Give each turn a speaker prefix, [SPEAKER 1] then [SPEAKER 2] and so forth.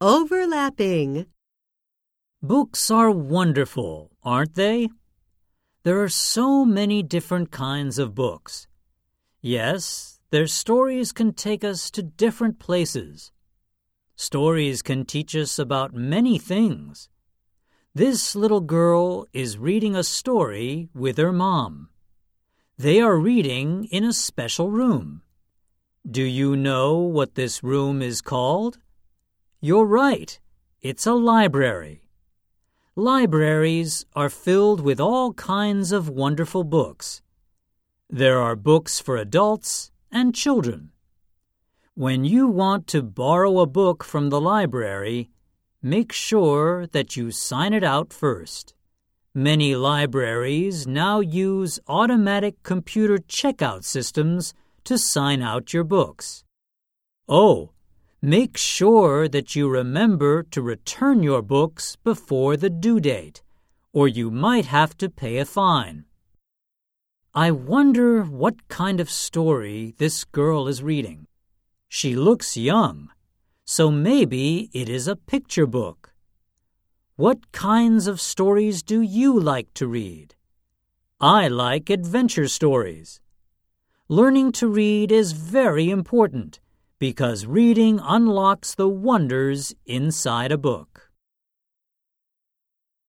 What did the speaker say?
[SPEAKER 1] Overlapping.
[SPEAKER 2] Books are wonderful, aren't they? There are so many different kinds of books. Yes, their stories can take us to different places. Stories can teach us about many things. This little girl is reading a story with her mom. They are reading in a special room. Do you know what this room is called? You're right. It's a library. Libraries are filled with all kinds of wonderful books. There are books for adults and children. When you want to borrow a book from the library, make sure that you sign it out first. Many libraries now use automatic computer checkout systems to sign out your books. Oh, make sure that you remember to return your books before the due date, or you might have to pay a fine. I wonder what kind of story this girl is reading. She looks young, so maybe it is a picture book. What kinds of stories do you like to read? I like adventure stories. Learning to read is very important because reading unlocks the wonders inside a book.